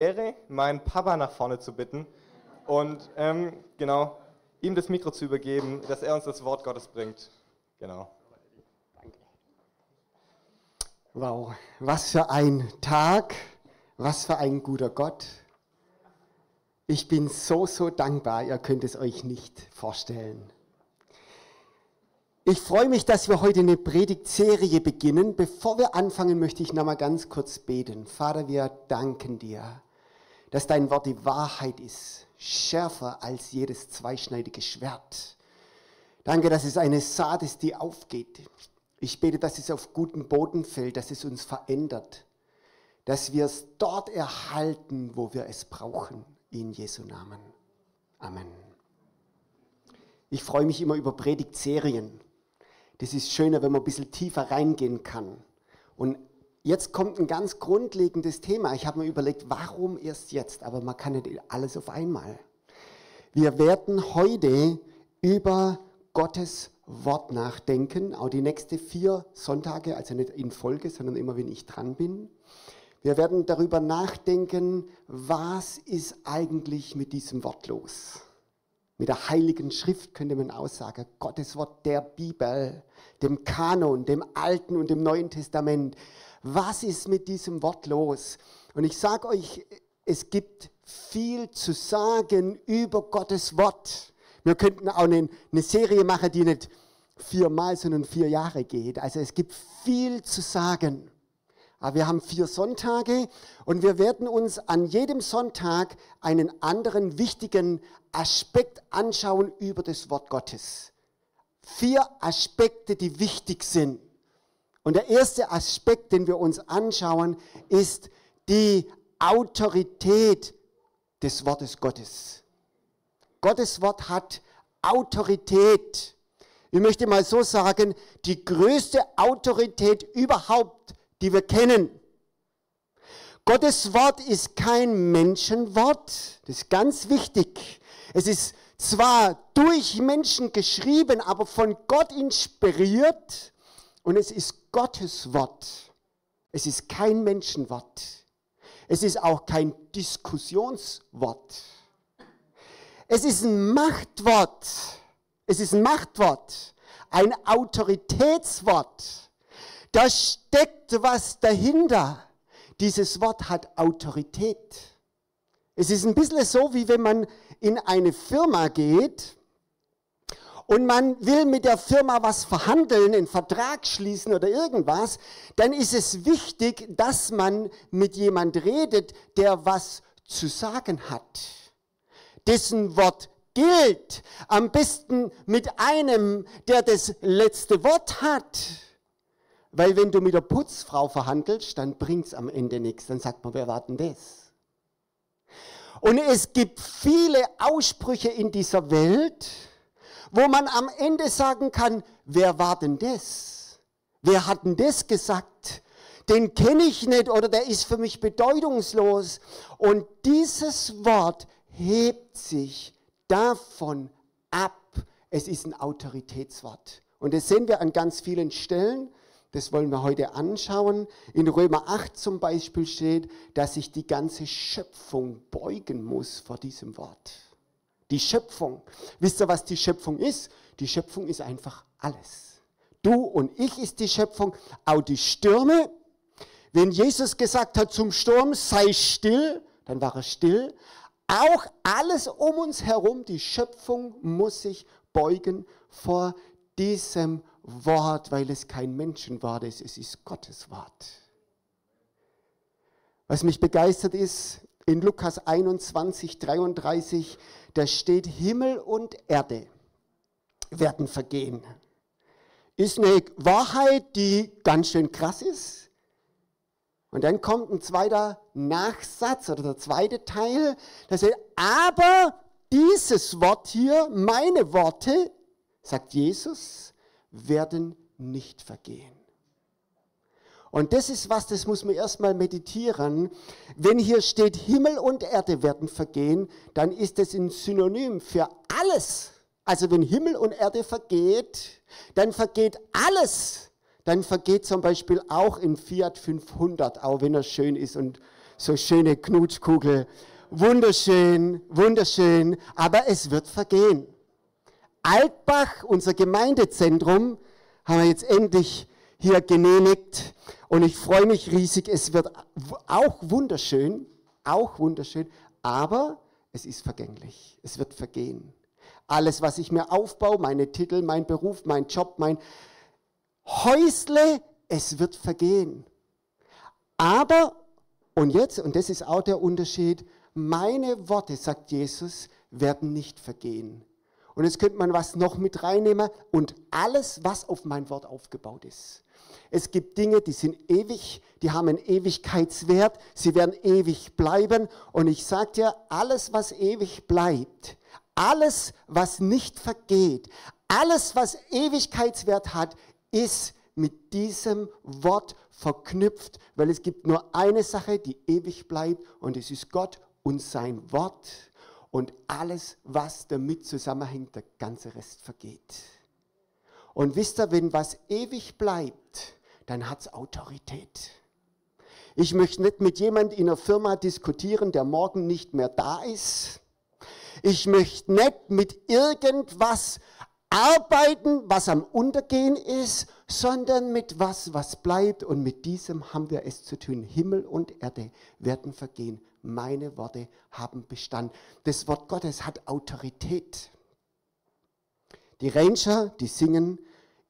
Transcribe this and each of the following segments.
Ehre, meinen Papa nach vorne zu bitten und ähm, genau ihm das Mikro zu übergeben, dass er uns das Wort Gottes bringt. Genau. Wow, was für ein Tag, was für ein guter Gott. Ich bin so, so dankbar, ihr könnt es euch nicht vorstellen. Ich freue mich, dass wir heute eine Predigtserie beginnen. Bevor wir anfangen, möchte ich noch mal ganz kurz beten. Vater, wir danken dir dass dein Wort die Wahrheit ist, schärfer als jedes zweischneidige Schwert. Danke, dass es eine Saat ist, die aufgeht. Ich bete, dass es auf guten Boden fällt, dass es uns verändert, dass wir es dort erhalten, wo wir es brauchen. In Jesu Namen. Amen. Ich freue mich immer über Predigtserien. Das ist schöner, wenn man ein bisschen tiefer reingehen kann und Jetzt kommt ein ganz grundlegendes Thema. Ich habe mir überlegt, warum erst jetzt? Aber man kann nicht alles auf einmal. Wir werden heute über Gottes Wort nachdenken, auch die nächsten vier Sonntage, also nicht in Folge, sondern immer, wenn ich dran bin. Wir werden darüber nachdenken, was ist eigentlich mit diesem Wort los? Mit der Heiligen Schrift könnte man aussagen, Gottes Wort der Bibel, dem Kanon, dem Alten und dem Neuen Testament was ist mit diesem Wort los? Und ich sage euch, es gibt viel zu sagen über Gottes Wort. Wir könnten auch eine, eine Serie machen, die nicht viermal, sondern vier Jahre geht. Also es gibt viel zu sagen. Aber wir haben vier Sonntage und wir werden uns an jedem Sonntag einen anderen wichtigen Aspekt anschauen über das Wort Gottes. Vier Aspekte, die wichtig sind. Und der erste Aspekt, den wir uns anschauen, ist die Autorität des Wortes Gottes. Gottes Wort hat Autorität. Ich möchte mal so sagen, die größte Autorität überhaupt, die wir kennen. Gottes Wort ist kein Menschenwort, das ist ganz wichtig. Es ist zwar durch Menschen geschrieben, aber von Gott inspiriert und es ist Gottes Wort. Es ist kein Menschenwort. Es ist auch kein Diskussionswort. Es ist ein Machtwort. Es ist ein Machtwort. Ein Autoritätswort. Da steckt was dahinter. Dieses Wort hat Autorität. Es ist ein bisschen so, wie wenn man in eine Firma geht und man will mit der Firma was verhandeln, einen Vertrag schließen oder irgendwas, dann ist es wichtig, dass man mit jemand redet, der was zu sagen hat, dessen Wort gilt. Am besten mit einem, der das letzte Wort hat. Weil wenn du mit der Putzfrau verhandelst, dann bringt es am Ende nichts. Dann sagt man, wer war denn das? Und es gibt viele Aussprüche in dieser Welt, wo man am Ende sagen kann, wer war denn das? Wer hat denn das gesagt? Den kenne ich nicht oder der ist für mich bedeutungslos. Und dieses Wort hebt sich davon ab. Es ist ein Autoritätswort. Und das sehen wir an ganz vielen Stellen. Das wollen wir heute anschauen. In Römer 8 zum Beispiel steht, dass sich die ganze Schöpfung beugen muss vor diesem Wort. Die Schöpfung. Wisst ihr, was die Schöpfung ist? Die Schöpfung ist einfach alles. Du und ich ist die Schöpfung, auch die Stürme. Wenn Jesus gesagt hat zum Sturm, sei still, dann war er still. Auch alles um uns herum, die Schöpfung muss sich beugen vor diesem Wort, weil es kein Menschenwort ist, es ist Gottes Wort. Was mich begeistert ist, in Lukas 21, 33, da steht, Himmel und Erde werden vergehen. Ist eine Wahrheit, die ganz schön krass ist. Und dann kommt ein zweiter Nachsatz oder der zweite Teil, da steht, aber dieses Wort hier, meine Worte, sagt Jesus, werden nicht vergehen. Und das ist was, das muss man erstmal meditieren. Wenn hier steht, Himmel und Erde werden vergehen, dann ist das ein Synonym für alles. Also wenn Himmel und Erde vergeht, dann vergeht alles. Dann vergeht zum Beispiel auch in Fiat 500, auch wenn er schön ist und so schöne Knutschkugel. Wunderschön, wunderschön, aber es wird vergehen. Altbach, unser Gemeindezentrum, haben wir jetzt endlich hier genehmigt und ich freue mich riesig. Es wird auch wunderschön, auch wunderschön, aber es ist vergänglich. Es wird vergehen. Alles, was ich mir aufbaue, meine Titel, mein Beruf, mein Job, mein Häusle, es wird vergehen. Aber, und jetzt, und das ist auch der Unterschied, meine Worte, sagt Jesus, werden nicht vergehen. Und jetzt könnte man was noch mit reinnehmen und alles, was auf mein Wort aufgebaut ist. Es gibt Dinge, die sind ewig, die haben einen Ewigkeitswert, sie werden ewig bleiben. Und ich sage dir, alles, was ewig bleibt, alles, was nicht vergeht, alles, was Ewigkeitswert hat, ist mit diesem Wort verknüpft, weil es gibt nur eine Sache, die ewig bleibt und es ist Gott und sein Wort und alles, was damit zusammenhängt, der ganze Rest vergeht. Und wisst ihr, wenn was ewig bleibt, dann hat es Autorität. Ich möchte nicht mit jemand in einer Firma diskutieren, der morgen nicht mehr da ist. Ich möchte nicht mit irgendwas arbeiten, was am Untergehen ist, sondern mit was, was bleibt. Und mit diesem haben wir es zu tun. Himmel und Erde werden vergehen. Meine Worte haben Bestand. Das Wort Gottes hat Autorität. Die Ranger, die singen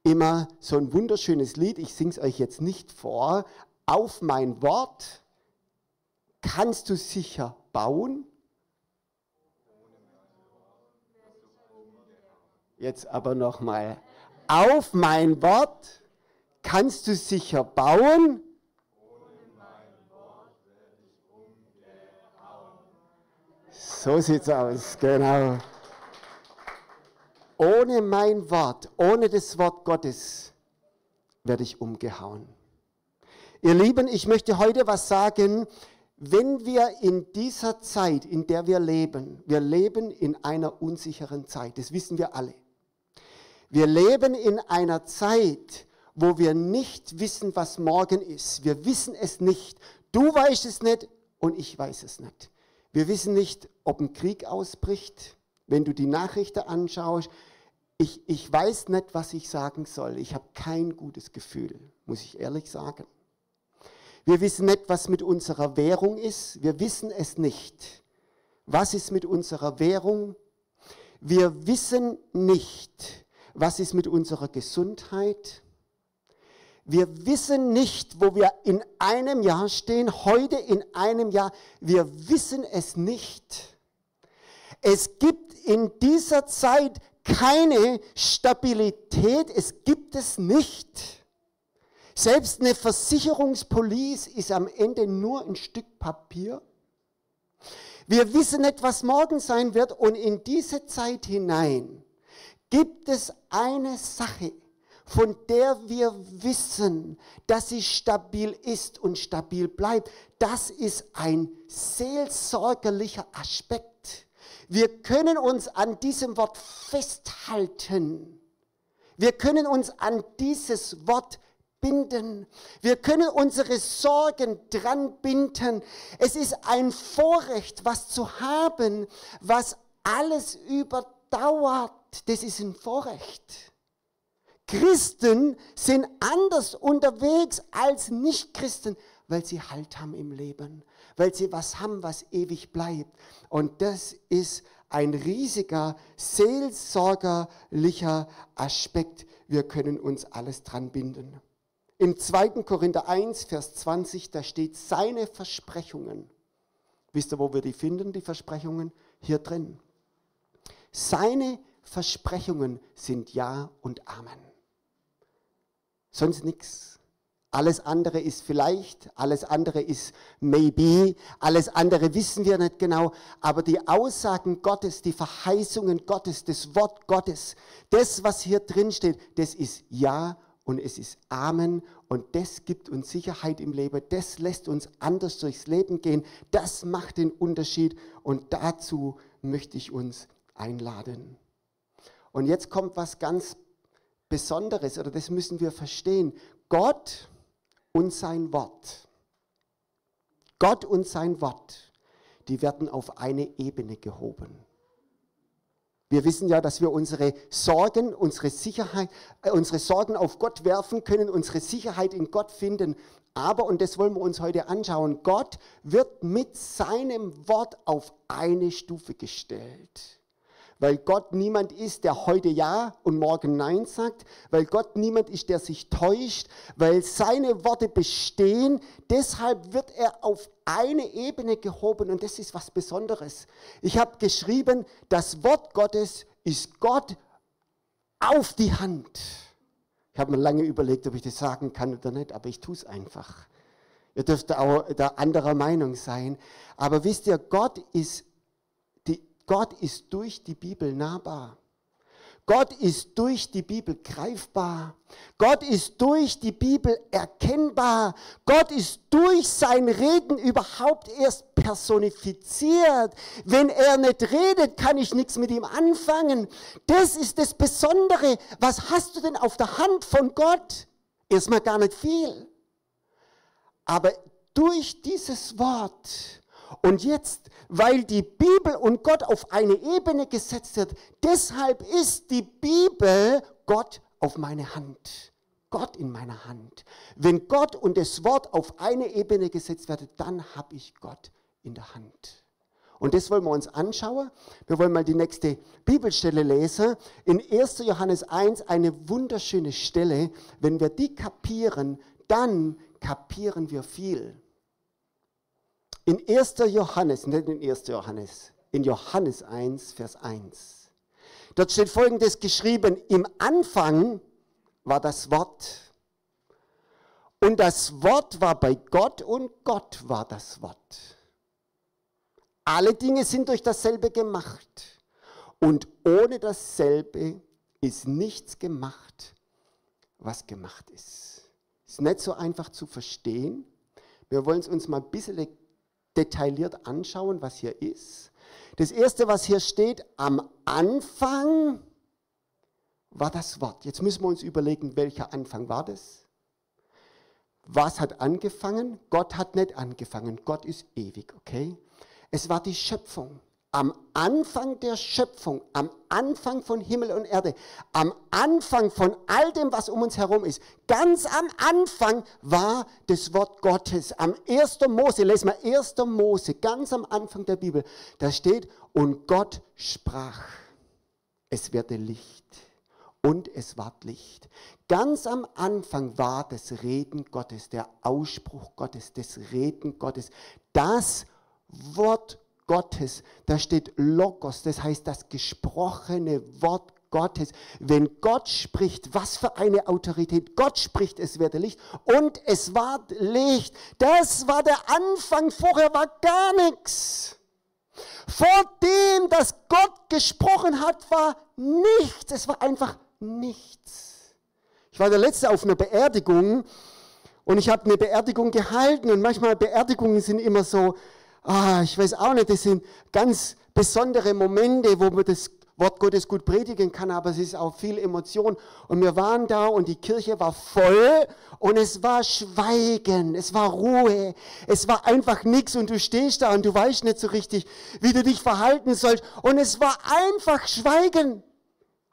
immer so ein wunderschönes Lied. Ich singe es euch jetzt nicht vor. Auf mein Wort kannst du sicher bauen Jetzt aber nochmal. Auf mein Wort kannst du sicher bauen. So sieht's aus, genau. Ohne mein Wort, ohne das Wort Gottes werde ich umgehauen. Ihr Lieben, ich möchte heute was sagen, wenn wir in dieser Zeit, in der wir leben, wir leben in einer unsicheren Zeit, das wissen wir alle. Wir leben in einer Zeit, wo wir nicht wissen, was morgen ist. Wir wissen es nicht. Du weißt es nicht und ich weiß es nicht. Wir wissen nicht, ob ein Krieg ausbricht. Wenn du die Nachrichten anschaust, ich, ich weiß nicht, was ich sagen soll. Ich habe kein gutes Gefühl, muss ich ehrlich sagen. Wir wissen nicht, was mit unserer Währung ist. Wir wissen es nicht. Was ist mit unserer Währung? Wir wissen nicht, was ist mit unserer Gesundheit? Wir wissen nicht, wo wir in einem Jahr stehen, heute in einem Jahr. Wir wissen es nicht. Es gibt in dieser Zeit keine Stabilität, es gibt es nicht. Selbst eine Versicherungspolice ist am Ende nur ein Stück Papier. Wir wissen nicht, was morgen sein wird und in diese Zeit hinein gibt es eine Sache, von der wir wissen, dass sie stabil ist und stabil bleibt. Das ist ein seelsorgerlicher Aspekt. Wir können uns an diesem Wort festhalten. Wir können uns an dieses Wort binden. Wir können unsere Sorgen dran binden. Es ist ein Vorrecht, was zu haben, was alles überdauert das ist ein Vorrecht. Christen sind anders unterwegs als Nicht-Christen, weil sie Halt haben im Leben, weil sie was haben, was ewig bleibt. Und das ist ein riesiger seelsorgerlicher Aspekt. Wir können uns alles dran binden. Im 2. Korinther 1, Vers 20, da steht seine Versprechungen. Wisst ihr, wo wir die finden, die Versprechungen? Hier drin. Seine Versprechungen sind Ja und Amen. Sonst nichts. Alles andere ist vielleicht, alles andere ist maybe, alles andere wissen wir nicht genau, aber die Aussagen Gottes, die Verheißungen Gottes, das Wort Gottes, das, was hier drin steht, das ist Ja und es ist Amen und das gibt uns Sicherheit im Leben, das lässt uns anders durchs Leben gehen, das macht den Unterschied und dazu möchte ich uns einladen. Und jetzt kommt was ganz Besonderes, oder das müssen wir verstehen. Gott und sein Wort. Gott und sein Wort, die werden auf eine Ebene gehoben. Wir wissen ja, dass wir unsere Sorgen, unsere Sicherheit, äh, unsere Sorgen auf Gott werfen können, unsere Sicherheit in Gott finden. Aber, und das wollen wir uns heute anschauen, Gott wird mit seinem Wort auf eine Stufe gestellt weil Gott niemand ist, der heute Ja und morgen Nein sagt, weil Gott niemand ist, der sich täuscht, weil seine Worte bestehen. Deshalb wird er auf eine Ebene gehoben und das ist was Besonderes. Ich habe geschrieben, das Wort Gottes ist Gott auf die Hand. Ich habe mir lange überlegt, ob ich das sagen kann oder nicht, aber ich tue es einfach. Ihr dürft auch da anderer Meinung sein. Aber wisst ihr, Gott ist Gott ist durch die Bibel nahbar. Gott ist durch die Bibel greifbar. Gott ist durch die Bibel erkennbar. Gott ist durch sein Reden überhaupt erst personifiziert. Wenn er nicht redet, kann ich nichts mit ihm anfangen. Das ist das Besondere. Was hast du denn auf der Hand von Gott? Erstmal gar nicht viel. Aber durch dieses Wort und jetzt, weil die Bibel und Gott auf eine Ebene gesetzt wird, deshalb ist die Bibel Gott auf meine Hand. Gott in meiner Hand. Wenn Gott und das Wort auf eine Ebene gesetzt werden, dann habe ich Gott in der Hand. Und das wollen wir uns anschauen. Wir wollen mal die nächste Bibelstelle lesen. In 1. Johannes 1 eine wunderschöne Stelle. Wenn wir die kapieren, dann kapieren wir viel. In 1. Johannes, nicht in 1. Johannes, in Johannes 1, Vers 1. Dort steht folgendes geschrieben, im Anfang war das Wort. Und das Wort war bei Gott und Gott war das Wort. Alle Dinge sind durch dasselbe gemacht. Und ohne dasselbe ist nichts gemacht, was gemacht ist. Ist nicht so einfach zu verstehen. Wir wollen es uns mal ein bisschen detailliert anschauen, was hier ist. Das erste, was hier steht, am Anfang war das Wort. Jetzt müssen wir uns überlegen, welcher Anfang war das? Was hat angefangen? Gott hat nicht angefangen. Gott ist ewig, okay? Es war die Schöpfung am Anfang der Schöpfung, am Anfang von Himmel und Erde, am Anfang von all dem, was um uns herum ist, ganz am Anfang war das Wort Gottes. Am 1. Mose, lesen wir 1. Mose, ganz am Anfang der Bibel, da steht, und Gott sprach, es werde Licht. Und es ward Licht. Ganz am Anfang war das Reden Gottes, der Ausspruch Gottes, das Reden Gottes, das Wort Gottes. Gottes. Da steht Logos, das heißt das gesprochene Wort Gottes. Wenn Gott spricht, was für eine Autorität. Gott spricht, es werde Licht und es war Licht. Das war der Anfang, vorher war gar nichts. Vor dem, dass Gott gesprochen hat, war nichts. Es war einfach nichts. Ich war der Letzte auf einer Beerdigung und ich habe eine Beerdigung gehalten und manchmal Beerdigungen sind immer so, ah, ich weiß auch nicht, das sind ganz besondere Momente, wo man das Wort Gottes gut predigen kann, aber es ist auch viel Emotion. Und wir waren da und die Kirche war voll und es war Schweigen, es war Ruhe, es war einfach nichts und du stehst da und du weißt nicht so richtig, wie du dich verhalten sollst. Und es war einfach Schweigen.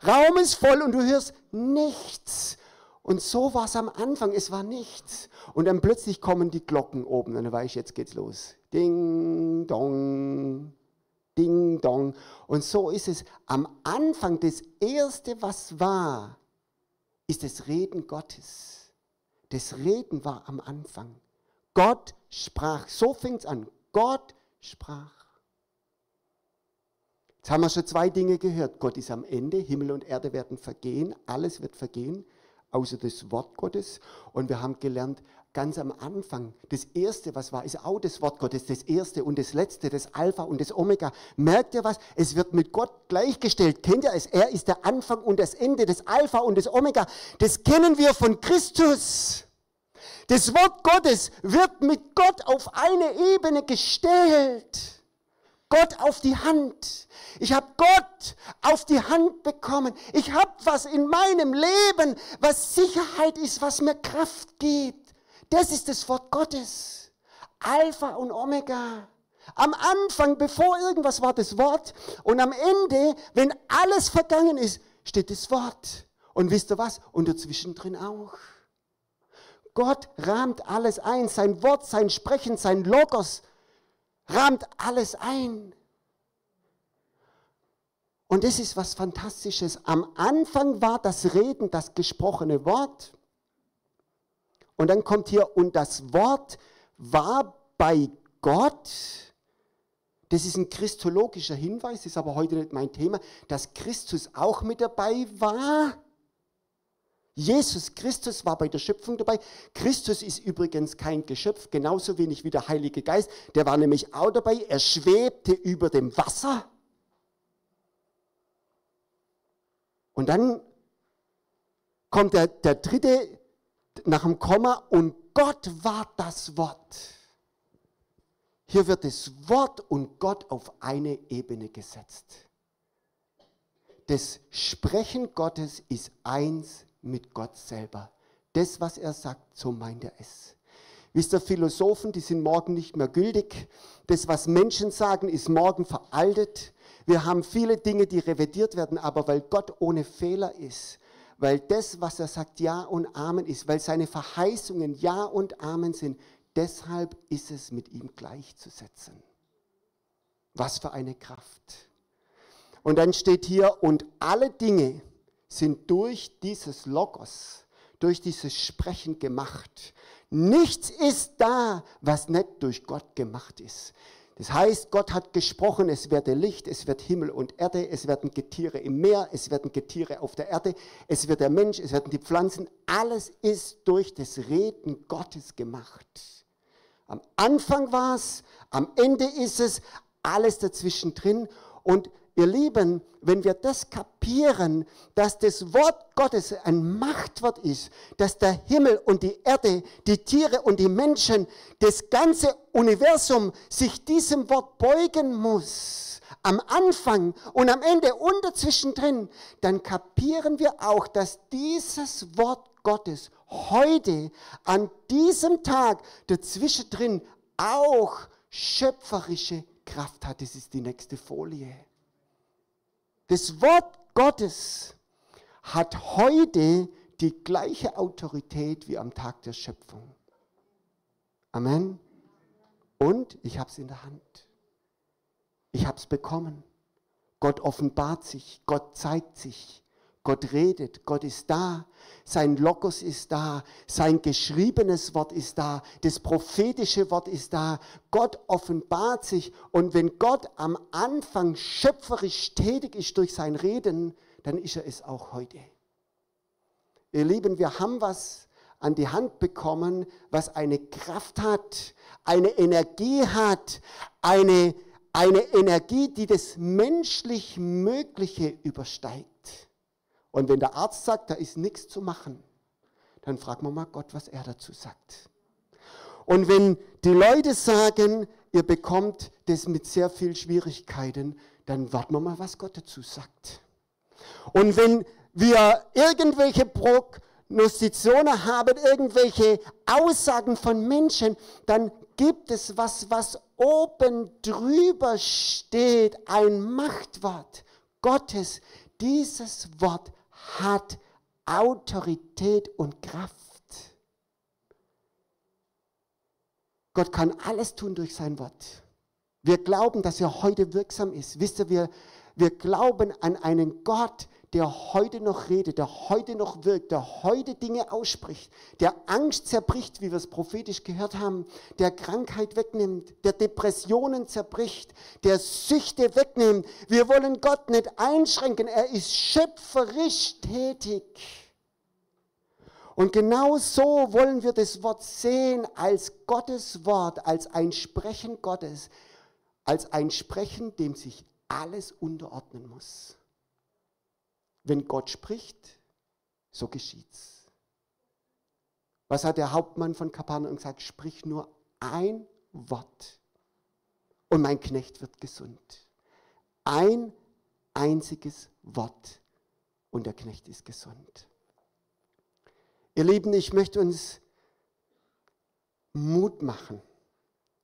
Raum ist voll und du hörst nichts. Und so war es am Anfang, es war nichts. Und dann plötzlich kommen die Glocken oben und dann weiß ich, jetzt geht's los. Ding, dong, ding, dong. Und so ist es am Anfang, das Erste, was war, ist das Reden Gottes. Das Reden war am Anfang. Gott sprach. So fing es an. Gott sprach. Jetzt haben wir schon zwei Dinge gehört. Gott ist am Ende, Himmel und Erde werden vergehen, alles wird vergehen, außer das Wort Gottes. Und wir haben gelernt, ganz am Anfang, das Erste, was war, ist auch das Wort Gottes, das Erste und das Letzte, das Alpha und das Omega. Merkt ihr was? Es wird mit Gott gleichgestellt. Kennt ihr es? Er ist der Anfang und das Ende, das Alpha und das Omega. Das kennen wir von Christus. Das Wort Gottes wird mit Gott auf eine Ebene gestellt. Gott auf die Hand. Ich habe Gott auf die Hand bekommen. Ich habe was in meinem Leben, was Sicherheit ist, was mir Kraft gibt. Das ist das Wort Gottes. Alpha und Omega. Am Anfang, bevor irgendwas war, das Wort. Und am Ende, wenn alles vergangen ist, steht das Wort. Und wisst ihr was? Und dazwischen drin auch. Gott rahmt alles ein. Sein Wort, sein Sprechen, sein Logos rahmt alles ein. Und das ist was Fantastisches. Am Anfang war das Reden, das gesprochene Wort. Und dann kommt hier, und das Wort war bei Gott. Das ist ein christologischer Hinweis, ist aber heute nicht mein Thema, dass Christus auch mit dabei war. Jesus Christus war bei der Schöpfung dabei. Christus ist übrigens kein Geschöpf, genauso wenig wie der Heilige Geist. Der war nämlich auch dabei. Er schwebte über dem Wasser. Und dann kommt der, der dritte nach dem Komma und Gott war das Wort. Hier wird das Wort und Gott auf eine Ebene gesetzt. Das Sprechen Gottes ist eins mit Gott selber. Das, was er sagt, so meint er es. Wisst ihr, Philosophen, die sind morgen nicht mehr gültig. Das, was Menschen sagen, ist morgen veraltet. Wir haben viele Dinge, die revidiert werden, aber weil Gott ohne Fehler ist, weil das, was er sagt, Ja und Amen ist, weil seine Verheißungen Ja und Amen sind, deshalb ist es mit ihm gleichzusetzen. Was für eine Kraft. Und dann steht hier, und alle Dinge sind durch dieses Logos, durch dieses Sprechen gemacht. Nichts ist da, was nicht durch Gott gemacht ist. Das heißt, Gott hat gesprochen, es werde Licht, es wird Himmel und Erde, es werden Getiere im Meer, es werden Getiere auf der Erde, es wird der Mensch, es werden die Pflanzen. Alles ist durch das Reden Gottes gemacht. Am Anfang war es, am Ende ist es, alles dazwischen drin. Und Ihr Lieben, wenn wir das kapieren, dass das Wort Gottes ein Machtwort ist, dass der Himmel und die Erde, die Tiere und die Menschen, das ganze Universum sich diesem Wort beugen muss, am Anfang und am Ende und dazwischen drin, dann kapieren wir auch, dass dieses Wort Gottes heute, an diesem Tag, dazwischen drin auch schöpferische Kraft hat. Das ist die nächste Folie. Das Wort Gottes hat heute die gleiche Autorität wie am Tag der Schöpfung. Amen. Und ich habe es in der Hand. Ich habe es bekommen. Gott offenbart sich, Gott zeigt sich. Gott redet, Gott ist da, sein Logos ist da, sein geschriebenes Wort ist da, das prophetische Wort ist da. Gott offenbart sich und wenn Gott am Anfang schöpferisch tätig ist durch sein Reden, dann ist er es auch heute. Ihr Lieben, wir haben was an die Hand bekommen, was eine Kraft hat, eine Energie hat, eine, eine Energie, die das menschlich Mögliche übersteigt. Und wenn der Arzt sagt, da ist nichts zu machen, dann fragen wir mal Gott, was er dazu sagt. Und wenn die Leute sagen, ihr bekommt das mit sehr viel Schwierigkeiten, dann warten wir mal, was Gott dazu sagt. Und wenn wir irgendwelche Prognostitionen haben, irgendwelche Aussagen von Menschen, dann gibt es was, was oben drüber steht, ein Machtwort Gottes. Dieses Wort hat Autorität und Kraft. Gott kann alles tun durch sein Wort. Wir glauben, dass er heute wirksam ist. Wisst ihr, wir, wir glauben an einen Gott, der heute noch redet, der heute noch wirkt, der heute Dinge ausspricht, der Angst zerbricht, wie wir es prophetisch gehört haben, der Krankheit wegnimmt, der Depressionen zerbricht, der Süchte wegnimmt. Wir wollen Gott nicht einschränken, er ist schöpferisch tätig. Und genau so wollen wir das Wort sehen als Gottes Wort, als ein Sprechen Gottes, als ein Sprechen, dem sich alles unterordnen muss. Wenn Gott spricht, so geschieht's. Was hat der Hauptmann von Kapernaum gesagt? Sprich nur ein Wort und mein Knecht wird gesund. Ein einziges Wort und der Knecht ist gesund. Ihr Lieben, ich möchte uns Mut machen.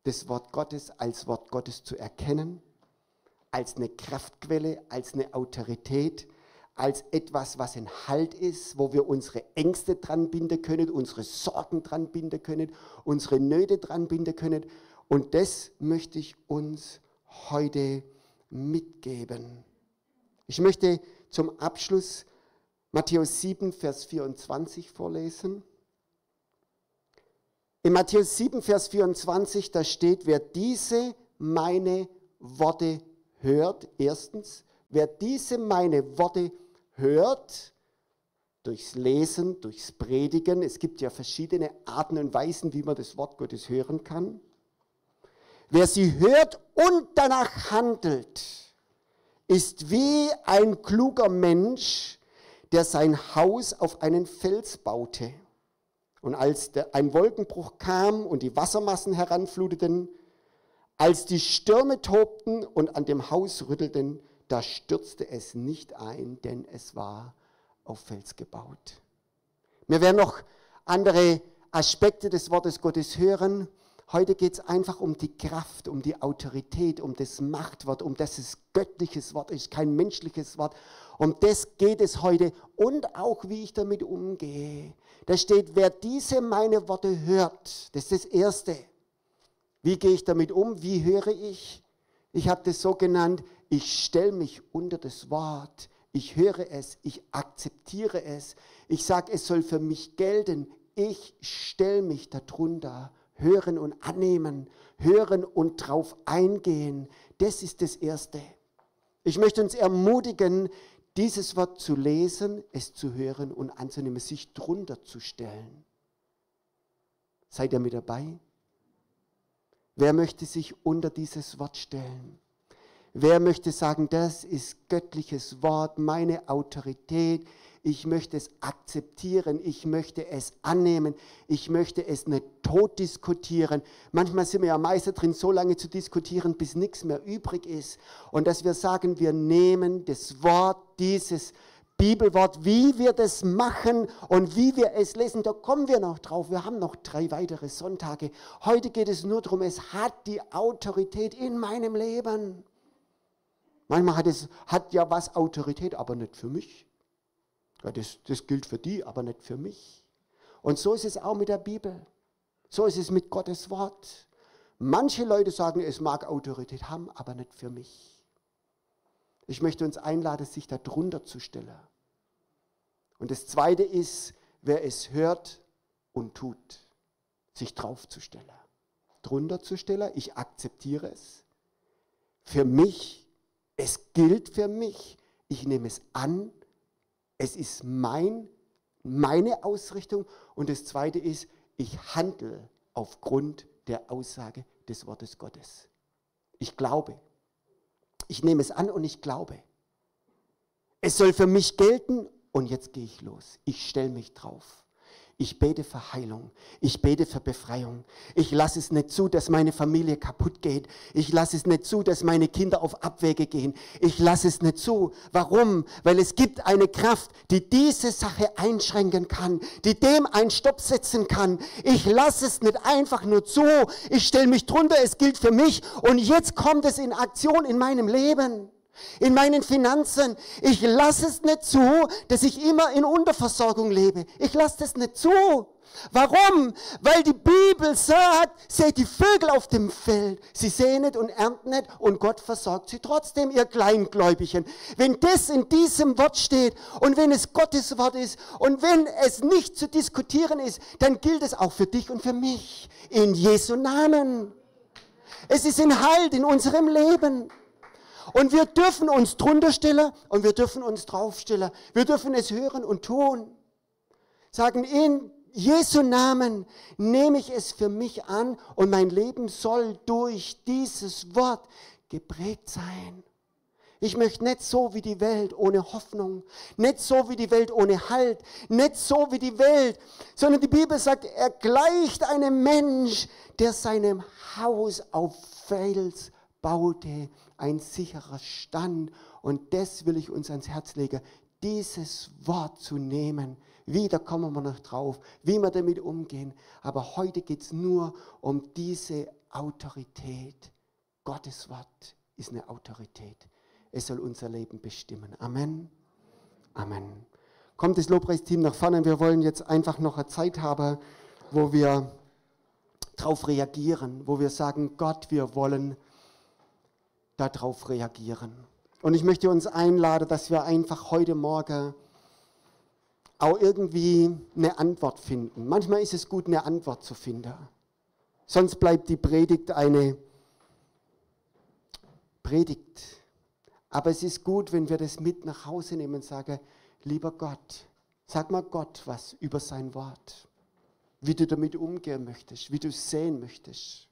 das Wort Gottes als Wort Gottes zu erkennen, als eine Kraftquelle, als eine Autorität, als etwas, was ein Halt ist, wo wir unsere Ängste dran binden können, unsere Sorgen dran binden können, unsere Nöte dran binden können. Und das möchte ich uns heute mitgeben. Ich möchte zum Abschluss Matthäus 7, Vers 24 vorlesen. In Matthäus 7, Vers 24, da steht, wer diese meine Worte hört, erstens, wer diese meine Worte hört, durchs Lesen, durchs Predigen, es gibt ja verschiedene Arten und Weisen, wie man das Wort Gottes hören kann. Wer sie hört und danach handelt, ist wie ein kluger Mensch, der sein Haus auf einen Fels baute. Und als ein Wolkenbruch kam und die Wassermassen heranfluteten, als die Stürme tobten und an dem Haus rüttelten, da stürzte es nicht ein, denn es war auf Fels gebaut. Wir werden noch andere Aspekte des Wortes Gottes hören. Heute geht es einfach um die Kraft, um die Autorität, um das Machtwort, um das es göttliches Wort ist, kein menschliches Wort. Um das geht es heute und auch, wie ich damit umgehe. Da steht, wer diese meine Worte hört, das ist das Erste. Wie gehe ich damit um? Wie höre ich? Ich habe das so genannt, ich stelle mich unter das Wort. Ich höre es, ich akzeptiere es. Ich sage, es soll für mich gelten. Ich stelle mich darunter. Hören und annehmen, hören und drauf eingehen. Das ist das Erste. Ich möchte uns ermutigen, dieses Wort zu lesen, es zu hören und anzunehmen, sich drunter zu stellen. Seid ihr mit dabei? Wer möchte sich unter dieses Wort stellen? Wer möchte sagen, das ist göttliches Wort, meine Autorität, ich möchte es akzeptieren, ich möchte es annehmen, ich möchte es nicht tot diskutieren. Manchmal sind wir ja Meister drin, so lange zu diskutieren, bis nichts mehr übrig ist. Und dass wir sagen, wir nehmen das Wort, dieses Bibelwort, wie wir das machen und wie wir es lesen, da kommen wir noch drauf. Wir haben noch drei weitere Sonntage. Heute geht es nur darum, es hat die Autorität in meinem Leben. Manchmal hat es hat ja was Autorität, aber nicht für mich. Ja, das, das gilt für die, aber nicht für mich. Und so ist es auch mit der Bibel. So ist es mit Gottes Wort. Manche Leute sagen, es mag Autorität haben, aber nicht für mich. Ich möchte uns einladen, sich darunter zu stellen. Und das Zweite ist, wer es hört und tut, sich draufzustellen. Drunter zu stellen, ich akzeptiere es. Für mich, es gilt für mich, ich nehme es an es ist mein, meine Ausrichtung. Und das Zweite ist, ich handle aufgrund der Aussage des Wortes Gottes. Ich glaube. Ich nehme es an und ich glaube. Es soll für mich gelten und jetzt gehe ich los. Ich stelle mich drauf. Ich bete für Heilung. Ich bete für Befreiung. Ich lasse es nicht zu, dass meine Familie kaputt geht. Ich lasse es nicht zu, dass meine Kinder auf Abwege gehen. Ich lasse es nicht zu. Warum? Weil es gibt eine Kraft, die diese Sache einschränken kann, die dem einen Stopp setzen kann. Ich lasse es nicht einfach nur zu. Ich stelle mich drunter, es gilt für mich und jetzt kommt es in Aktion in meinem Leben in meinen Finanzen. Ich lasse es nicht zu, dass ich immer in Unterversorgung lebe. Ich lasse es nicht zu. Warum? Weil die Bibel sagt, seht die Vögel auf dem Feld. Sie sehen nicht und ernten nicht und Gott versorgt sie trotzdem, ihr Kleingläubigen. Wenn das in diesem Wort steht und wenn es Gottes Wort ist und wenn es nicht zu diskutieren ist, dann gilt es auch für dich und für mich. In Jesu Namen. Es ist ein Halt in unserem Leben. Und wir dürfen uns drunter stellen und wir dürfen uns draufstellen. Wir dürfen es hören und tun. Sagen, in Jesu Namen nehme ich es für mich an und mein Leben soll durch dieses Wort geprägt sein. Ich möchte nicht so wie die Welt ohne Hoffnung, nicht so wie die Welt ohne Halt, nicht so wie die Welt, sondern die Bibel sagt, er gleicht einem Mensch, der seinem Haus auf Fels baute ein sicherer Stand. Und das will ich uns ans Herz legen, dieses Wort zu nehmen. Wieder kommen wir noch drauf, wie wir damit umgehen. Aber heute geht es nur um diese Autorität. Gottes Wort ist eine Autorität. Es soll unser Leben bestimmen. Amen. Amen. Kommt das Lobpreisteam nach vorne. Wir wollen jetzt einfach noch eine Zeit haben, wo wir darauf reagieren, wo wir sagen, Gott, wir wollen darauf reagieren. Und ich möchte uns einladen, dass wir einfach heute Morgen auch irgendwie eine Antwort finden. Manchmal ist es gut, eine Antwort zu finden. Sonst bleibt die Predigt eine Predigt. Aber es ist gut, wenn wir das mit nach Hause nehmen und sagen, lieber Gott, sag mal Gott was über sein Wort, wie du damit umgehen möchtest, wie du es sehen möchtest.